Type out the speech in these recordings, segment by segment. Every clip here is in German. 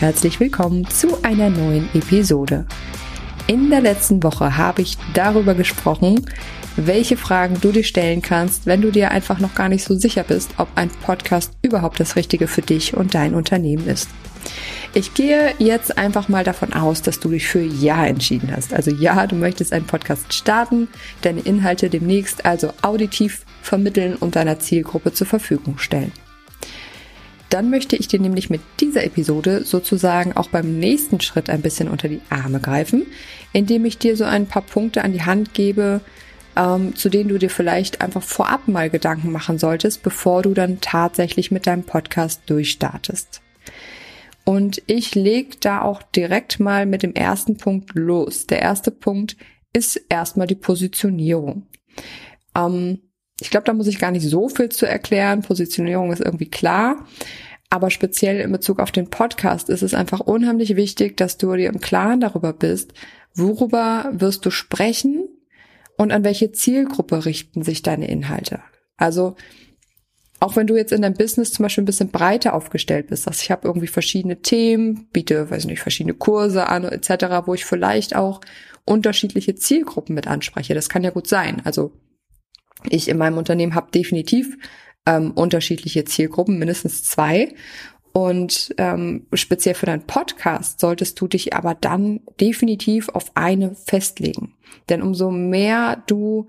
Herzlich willkommen zu einer neuen Episode. In der letzten Woche habe ich darüber gesprochen, welche Fragen du dir stellen kannst, wenn du dir einfach noch gar nicht so sicher bist, ob ein Podcast überhaupt das Richtige für dich und dein Unternehmen ist. Ich gehe jetzt einfach mal davon aus, dass du dich für Ja entschieden hast. Also ja, du möchtest einen Podcast starten, deine Inhalte demnächst also auditiv vermitteln und deiner Zielgruppe zur Verfügung stellen. Dann möchte ich dir nämlich mit dieser Episode sozusagen auch beim nächsten Schritt ein bisschen unter die Arme greifen, indem ich dir so ein paar Punkte an die Hand gebe, ähm, zu denen du dir vielleicht einfach vorab mal Gedanken machen solltest, bevor du dann tatsächlich mit deinem Podcast durchstartest. Und ich leg da auch direkt mal mit dem ersten Punkt los. Der erste Punkt ist erstmal die Positionierung. Ähm, ich glaube, da muss ich gar nicht so viel zu erklären. Positionierung ist irgendwie klar. Aber speziell in Bezug auf den Podcast ist es einfach unheimlich wichtig, dass du dir im Klaren darüber bist, worüber wirst du sprechen und an welche Zielgruppe richten sich deine Inhalte. Also auch wenn du jetzt in deinem Business zum Beispiel ein bisschen breiter aufgestellt bist, dass ich habe irgendwie verschiedene Themen, biete, weiß nicht, verschiedene Kurse an etc., wo ich vielleicht auch unterschiedliche Zielgruppen mit anspreche. Das kann ja gut sein. Also ich in meinem Unternehmen habe definitiv ähm, unterschiedliche Zielgruppen, mindestens zwei. Und ähm, speziell für deinen Podcast solltest du dich aber dann definitiv auf eine festlegen. Denn umso mehr du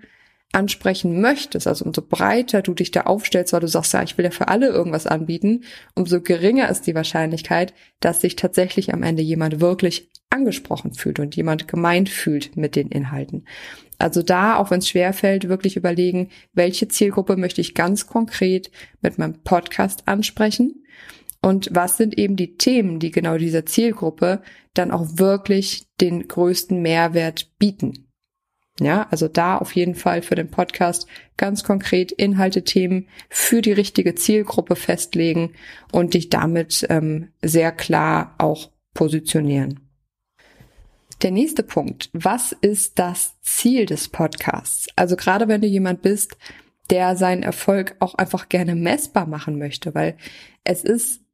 ansprechen möchtest, also umso breiter du dich da aufstellst, weil du sagst, ja, ich will ja für alle irgendwas anbieten, umso geringer ist die Wahrscheinlichkeit, dass sich tatsächlich am Ende jemand wirklich angesprochen fühlt und jemand gemeint fühlt mit den Inhalten. Also da, auch wenn es schwerfällt, wirklich überlegen, welche Zielgruppe möchte ich ganz konkret mit meinem Podcast ansprechen und was sind eben die Themen, die genau dieser Zielgruppe dann auch wirklich den größten Mehrwert bieten. Ja, also da auf jeden Fall für den Podcast ganz konkret Inhalte, Themen für die richtige Zielgruppe festlegen und dich damit ähm, sehr klar auch positionieren. Der nächste Punkt. Was ist das Ziel des Podcasts? Also gerade wenn du jemand bist, der seinen Erfolg auch einfach gerne messbar machen möchte, weil es ist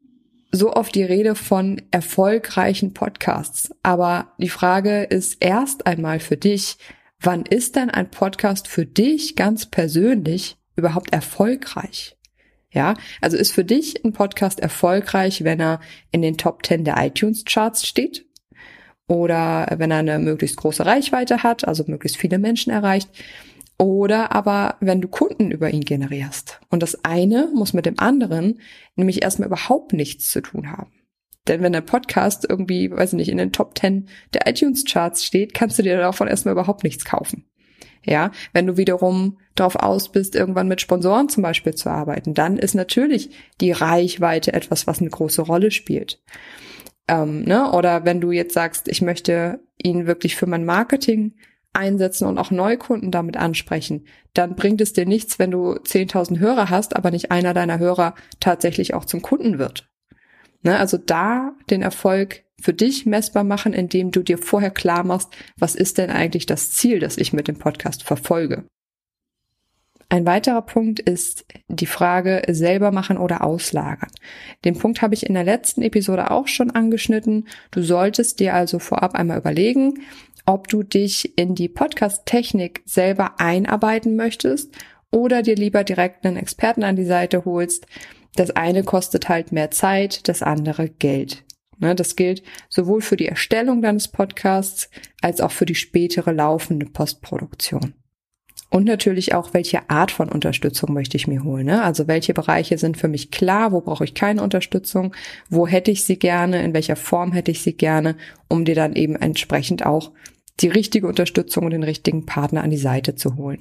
so oft die Rede von erfolgreichen Podcasts. Aber die Frage ist erst einmal für dich, wann ist denn ein Podcast für dich ganz persönlich überhaupt erfolgreich? Ja, also ist für dich ein Podcast erfolgreich, wenn er in den Top 10 der iTunes Charts steht? Oder wenn er eine möglichst große Reichweite hat, also möglichst viele Menschen erreicht? Oder aber wenn du Kunden über ihn generierst. Und das eine muss mit dem anderen nämlich erstmal überhaupt nichts zu tun haben. Denn wenn der Podcast irgendwie, weiß ich nicht, in den Top 10 der iTunes Charts steht, kannst du dir davon erstmal überhaupt nichts kaufen. Ja, wenn du wiederum darauf aus bist, irgendwann mit Sponsoren zum Beispiel zu arbeiten, dann ist natürlich die Reichweite etwas, was eine große Rolle spielt. Ähm, ne? Oder wenn du jetzt sagst, ich möchte ihn wirklich für mein Marketing einsetzen und auch Neukunden damit ansprechen, dann bringt es dir nichts, wenn du 10.000 Hörer hast, aber nicht einer deiner Hörer tatsächlich auch zum Kunden wird. Ne, also da den Erfolg für dich messbar machen, indem du dir vorher klar machst, was ist denn eigentlich das Ziel, das ich mit dem Podcast verfolge. Ein weiterer Punkt ist die Frage selber machen oder auslagern. Den Punkt habe ich in der letzten Episode auch schon angeschnitten. Du solltest dir also vorab einmal überlegen, ob du dich in die Podcast-Technik selber einarbeiten möchtest oder dir lieber direkt einen Experten an die Seite holst, das eine kostet halt mehr Zeit, das andere Geld. Ne, das gilt sowohl für die Erstellung deines Podcasts als auch für die spätere laufende Postproduktion. Und natürlich auch, welche Art von Unterstützung möchte ich mir holen. Ne? Also welche Bereiche sind für mich klar, wo brauche ich keine Unterstützung, wo hätte ich sie gerne, in welcher Form hätte ich sie gerne, um dir dann eben entsprechend auch die richtige Unterstützung und den richtigen Partner an die Seite zu holen.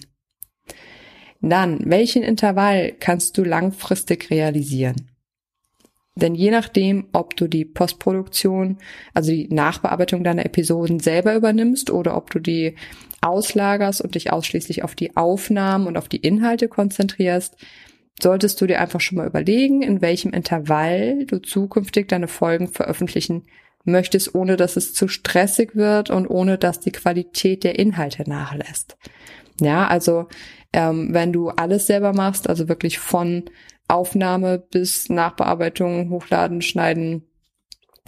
Dann, welchen Intervall kannst du langfristig realisieren? Denn je nachdem, ob du die Postproduktion, also die Nachbearbeitung deiner Episoden selber übernimmst oder ob du die auslagerst und dich ausschließlich auf die Aufnahmen und auf die Inhalte konzentrierst, solltest du dir einfach schon mal überlegen, in welchem Intervall du zukünftig deine Folgen veröffentlichen möchtest, ohne dass es zu stressig wird und ohne dass die Qualität der Inhalte nachlässt. Ja, also ähm, wenn du alles selber machst, also wirklich von Aufnahme bis Nachbearbeitung, Hochladen, Schneiden,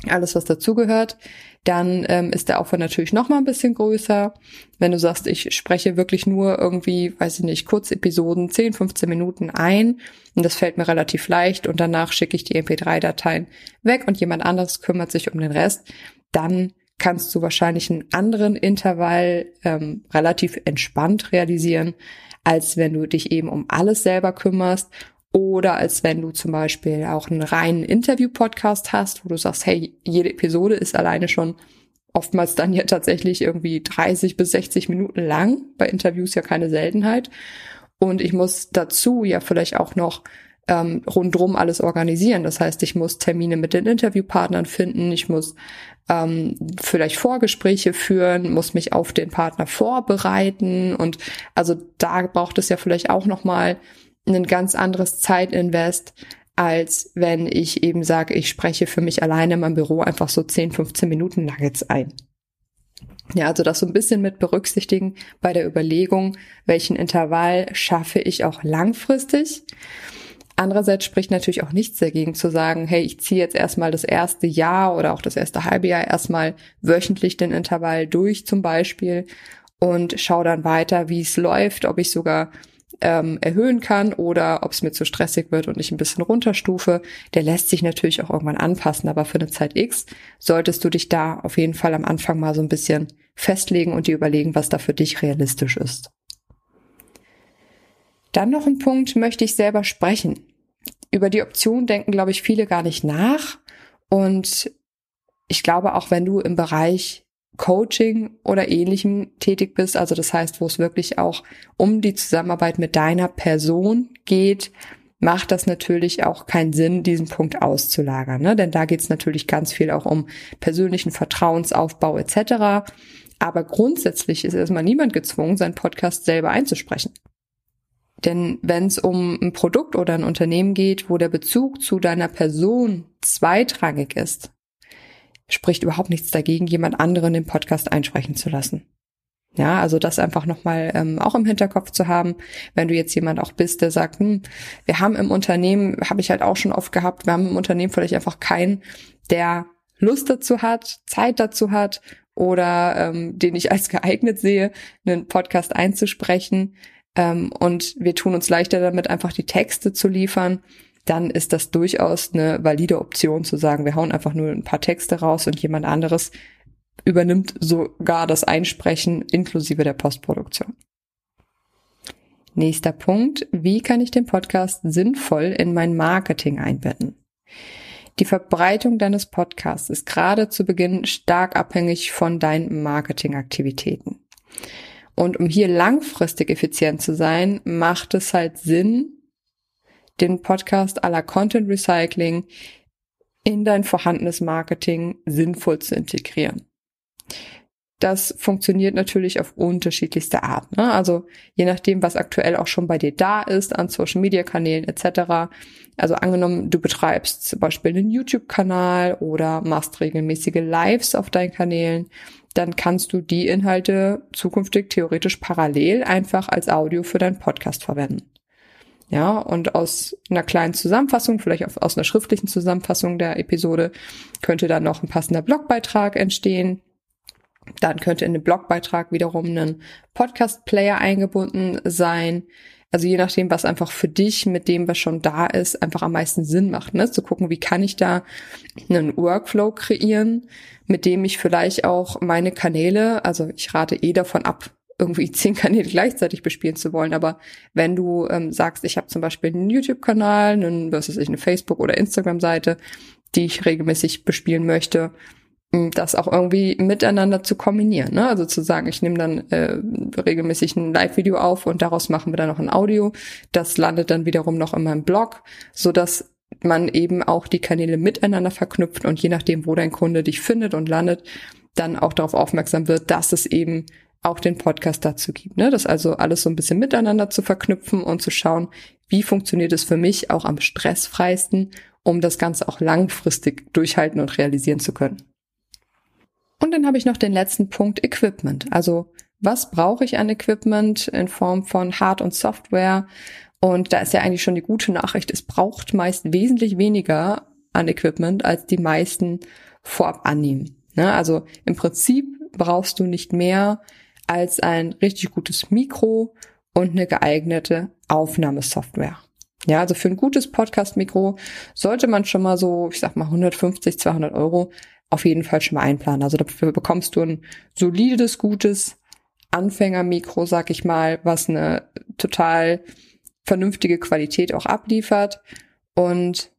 alles was dazugehört, dann ähm, ist der Aufwand natürlich noch mal ein bisschen größer. Wenn du sagst, ich spreche wirklich nur irgendwie, weiß ich nicht, Kurzepisoden, 10, 15 Minuten ein und das fällt mir relativ leicht und danach schicke ich die MP3-Dateien weg und jemand anderes kümmert sich um den Rest, dann kannst du wahrscheinlich einen anderen Intervall ähm, relativ entspannt realisieren, als wenn du dich eben um alles selber kümmerst oder als wenn du zum Beispiel auch einen reinen Interview-Podcast hast, wo du sagst, hey, jede Episode ist alleine schon oftmals dann ja tatsächlich irgendwie 30 bis 60 Minuten lang. Bei Interviews ja keine Seltenheit. Und ich muss dazu ja vielleicht auch noch ähm, rundrum alles organisieren. Das heißt, ich muss Termine mit den Interviewpartnern finden, ich muss ähm, vielleicht Vorgespräche führen, muss mich auf den Partner vorbereiten und also da braucht es ja vielleicht auch noch mal ein ganz anderes Zeitinvest, als wenn ich eben sage, ich spreche für mich alleine in meinem Büro einfach so 10, 15 Minuten Nuggets ein. Ja, also das so ein bisschen mit berücksichtigen bei der Überlegung, welchen Intervall schaffe ich auch langfristig. Andererseits spricht natürlich auch nichts dagegen zu sagen, hey, ich ziehe jetzt erstmal das erste Jahr oder auch das erste halbe Jahr erstmal wöchentlich den Intervall durch zum Beispiel und schaue dann weiter, wie es läuft, ob ich sogar ähm, erhöhen kann oder ob es mir zu stressig wird und ich ein bisschen runterstufe. Der lässt sich natürlich auch irgendwann anpassen, aber für eine Zeit X solltest du dich da auf jeden Fall am Anfang mal so ein bisschen festlegen und dir überlegen, was da für dich realistisch ist. Dann noch ein Punkt, möchte ich selber sprechen. Über die Option denken, glaube ich, viele gar nicht nach. Und ich glaube, auch wenn du im Bereich Coaching oder ähnlichem tätig bist, also das heißt, wo es wirklich auch um die Zusammenarbeit mit deiner Person geht, macht das natürlich auch keinen Sinn, diesen Punkt auszulagern. Ne? Denn da geht es natürlich ganz viel auch um persönlichen Vertrauensaufbau etc. Aber grundsätzlich ist erstmal niemand gezwungen, seinen Podcast selber einzusprechen. Denn wenn es um ein Produkt oder ein Unternehmen geht, wo der Bezug zu deiner Person zweitrangig ist, spricht überhaupt nichts dagegen, jemand anderen den Podcast einsprechen zu lassen. Ja, also das einfach nochmal ähm, auch im Hinterkopf zu haben, wenn du jetzt jemand auch bist, der sagt, hm, wir haben im Unternehmen, habe ich halt auch schon oft gehabt, wir haben im Unternehmen vielleicht einfach keinen, der Lust dazu hat, Zeit dazu hat oder ähm, den ich als geeignet sehe, einen Podcast einzusprechen. Ähm, und wir tun uns leichter damit, einfach die Texte zu liefern dann ist das durchaus eine valide Option zu sagen, wir hauen einfach nur ein paar Texte raus und jemand anderes übernimmt sogar das Einsprechen inklusive der Postproduktion. Nächster Punkt. Wie kann ich den Podcast sinnvoll in mein Marketing einbetten? Die Verbreitung deines Podcasts ist gerade zu Beginn stark abhängig von deinen Marketingaktivitäten. Und um hier langfristig effizient zu sein, macht es halt Sinn, den Podcast aller Content Recycling in dein vorhandenes Marketing sinnvoll zu integrieren. Das funktioniert natürlich auf unterschiedlichste Art. Ne? Also je nachdem, was aktuell auch schon bei dir da ist an Social-Media-Kanälen etc. Also angenommen, du betreibst zum Beispiel einen YouTube-Kanal oder machst regelmäßige Lives auf deinen Kanälen, dann kannst du die Inhalte zukünftig theoretisch parallel einfach als Audio für deinen Podcast verwenden. Ja, und aus einer kleinen Zusammenfassung, vielleicht aus einer schriftlichen Zusammenfassung der Episode, könnte dann noch ein passender Blogbeitrag entstehen. Dann könnte in den Blogbeitrag wiederum ein Podcast-Player eingebunden sein. Also je nachdem, was einfach für dich mit dem, was schon da ist, einfach am meisten Sinn macht, ne? Zu gucken, wie kann ich da einen Workflow kreieren, mit dem ich vielleicht auch meine Kanäle, also ich rate eh davon ab, irgendwie zehn Kanäle gleichzeitig bespielen zu wollen. Aber wenn du ähm, sagst, ich habe zum Beispiel einen YouTube-Kanal, einen, was weiß ich, eine Facebook- oder Instagram-Seite, die ich regelmäßig bespielen möchte, das auch irgendwie miteinander zu kombinieren. Ne? Also zu sagen, ich nehme dann äh, regelmäßig ein Live-Video auf und daraus machen wir dann noch ein Audio. Das landet dann wiederum noch in meinem Blog, so dass man eben auch die Kanäle miteinander verknüpft und je nachdem, wo dein Kunde dich findet und landet, dann auch darauf aufmerksam wird, dass es eben auch den Podcast dazu gibt. Ne? Das also alles so ein bisschen miteinander zu verknüpfen und zu schauen, wie funktioniert es für mich auch am stressfreisten, um das Ganze auch langfristig durchhalten und realisieren zu können. Und dann habe ich noch den letzten Punkt Equipment. Also was brauche ich an Equipment in Form von Hard- und Software? Und da ist ja eigentlich schon die gute Nachricht, es braucht meist wesentlich weniger an Equipment, als die meisten vorab annehmen. Ne? Also im Prinzip brauchst du nicht mehr als ein richtig gutes Mikro und eine geeignete Aufnahmesoftware. Ja, also für ein gutes Podcast-Mikro sollte man schon mal so, ich sag mal 150, 200 Euro auf jeden Fall schon mal einplanen. Also dafür bekommst du ein solides, gutes Anfängermikro, sag ich mal, was eine total vernünftige Qualität auch abliefert. Und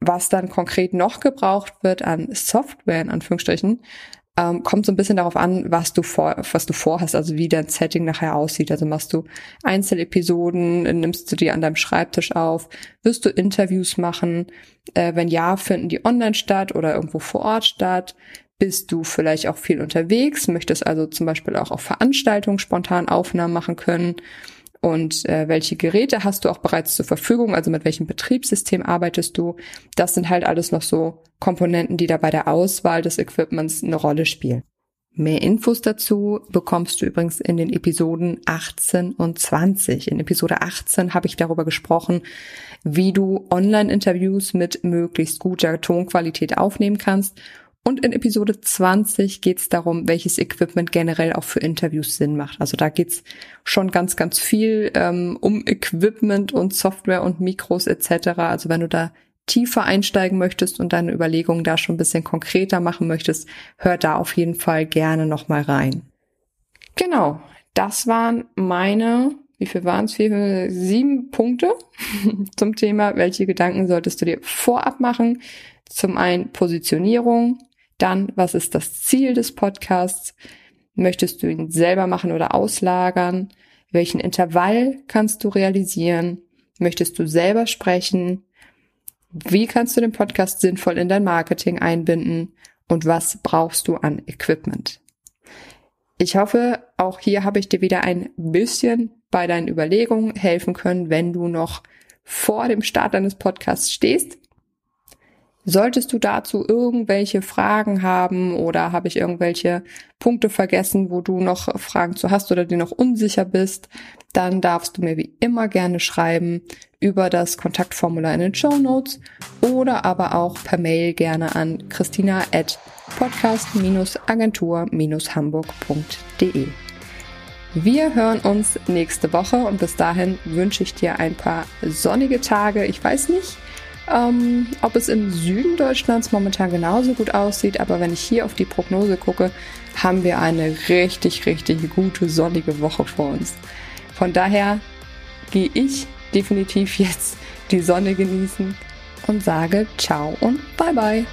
was dann konkret noch gebraucht wird an Software, in Anführungsstrichen, ähm, kommt so ein bisschen darauf an, was du vor, was du vorhast, also wie dein Setting nachher aussieht. Also machst du Einzelepisoden, nimmst du die an deinem Schreibtisch auf, wirst du Interviews machen? Äh, wenn ja, finden die online statt oder irgendwo vor Ort statt? Bist du vielleicht auch viel unterwegs, möchtest also zum Beispiel auch auf Veranstaltungen spontan Aufnahmen machen können? Und äh, welche Geräte hast du auch bereits zur Verfügung, also mit welchem Betriebssystem arbeitest du. Das sind halt alles noch so Komponenten, die da bei der Auswahl des Equipments eine Rolle spielen. Mehr Infos dazu bekommst du übrigens in den Episoden 18 und 20. In Episode 18 habe ich darüber gesprochen, wie du Online-Interviews mit möglichst guter Tonqualität aufnehmen kannst und in Episode 20 geht es darum, welches Equipment generell auch für Interviews Sinn macht. Also da geht's schon ganz, ganz viel ähm, um Equipment und Software und Mikros etc. Also wenn du da tiefer einsteigen möchtest und deine Überlegungen da schon ein bisschen konkreter machen möchtest, hör da auf jeden Fall gerne nochmal rein. Genau, das waren meine, wie viel waren es? Sieben Punkte zum Thema, welche Gedanken solltest du dir vorab machen? Zum einen Positionierung, dann, was ist das Ziel des Podcasts? Möchtest du ihn selber machen oder auslagern? Welchen Intervall kannst du realisieren? Möchtest du selber sprechen? Wie kannst du den Podcast sinnvoll in dein Marketing einbinden? Und was brauchst du an Equipment? Ich hoffe, auch hier habe ich dir wieder ein bisschen bei deinen Überlegungen helfen können, wenn du noch vor dem Start deines Podcasts stehst Solltest du dazu irgendwelche Fragen haben oder habe ich irgendwelche Punkte vergessen, wo du noch Fragen zu hast oder dir noch unsicher bist, dann darfst du mir wie immer gerne schreiben über das Kontaktformular in den Show Notes oder aber auch per Mail gerne an christina at podcast-agentur-hamburg.de. Wir hören uns nächste Woche und bis dahin wünsche ich dir ein paar sonnige Tage. Ich weiß nicht, ähm, ob es im Süden Deutschlands momentan genauso gut aussieht, aber wenn ich hier auf die Prognose gucke, haben wir eine richtig, richtig gute sonnige Woche vor uns. Von daher gehe ich definitiv jetzt die Sonne genießen und sage ciao und bye bye.